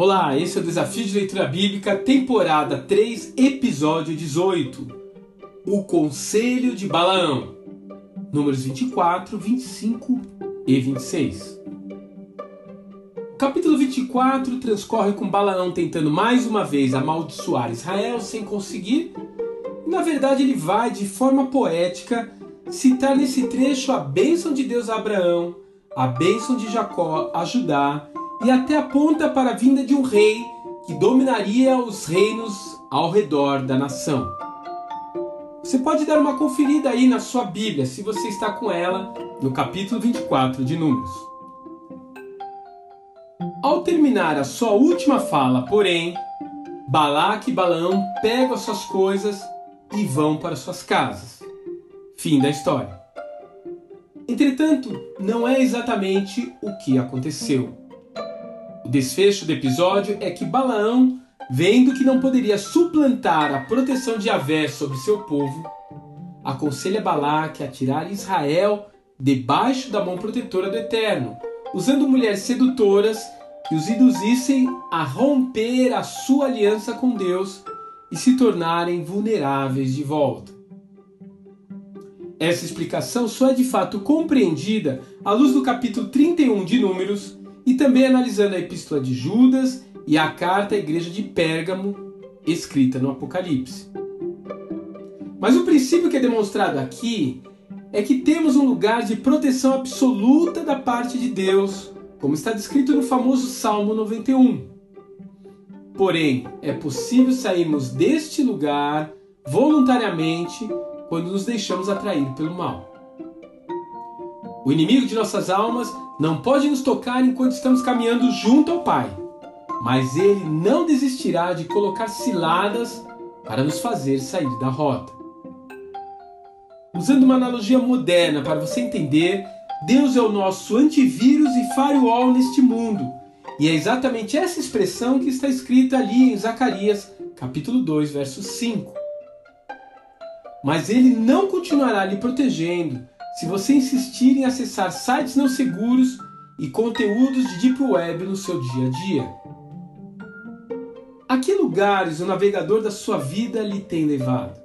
Olá, esse é o Desafio de Leitura Bíblica, temporada 3, episódio 18. O Conselho de Balaão. Números 24, 25 e 26. O capítulo 24 transcorre com Balaão tentando mais uma vez amaldiçoar Israel sem conseguir. Na verdade, ele vai de forma poética citar nesse trecho a bênção de Deus a Abraão, a bênção de Jacó a Judá e até aponta para a vinda de um rei que dominaria os reinos ao redor da nação. Você pode dar uma conferida aí na sua Bíblia, se você está com ela, no capítulo 24 de Números. Ao terminar a sua última fala, porém, Balaque e Balaão pegam as suas coisas e vão para suas casas. Fim da história. Entretanto, não é exatamente o que aconteceu. O desfecho do episódio é que Balaão, vendo que não poderia suplantar a proteção de Avé sobre seu povo, aconselha Balaque a tirar Israel debaixo da mão protetora do Eterno, usando mulheres sedutoras que os induzissem a romper a sua aliança com Deus e se tornarem vulneráveis de volta. Essa explicação só é de fato compreendida à luz do capítulo 31 de Números e também analisando a epístola de Judas e a carta à igreja de Pérgamo, escrita no Apocalipse. Mas o princípio que é demonstrado aqui é que temos um lugar de proteção absoluta da parte de Deus, como está descrito no famoso Salmo 91. Porém, é possível sairmos deste lugar voluntariamente quando nos deixamos atrair pelo mal. O inimigo de nossas almas não pode nos tocar enquanto estamos caminhando junto ao Pai, mas ele não desistirá de colocar ciladas para nos fazer sair da rota. Usando uma analogia moderna para você entender, Deus é o nosso antivírus e firewall neste mundo. E é exatamente essa expressão que está escrita ali em Zacarias, capítulo 2, verso 5 mas ele não continuará lhe protegendo se você insistir em acessar sites não seguros e conteúdos de Deep Web no seu dia a dia. A que lugares o navegador da sua vida lhe tem levado?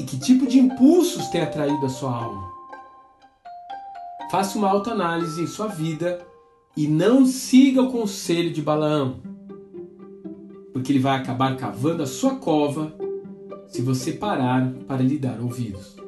E que tipo de impulsos tem atraído a sua alma? Faça uma autoanálise em sua vida e não siga o conselho de Balaão, porque ele vai acabar cavando a sua cova se você parar para lhe dar ouvidos.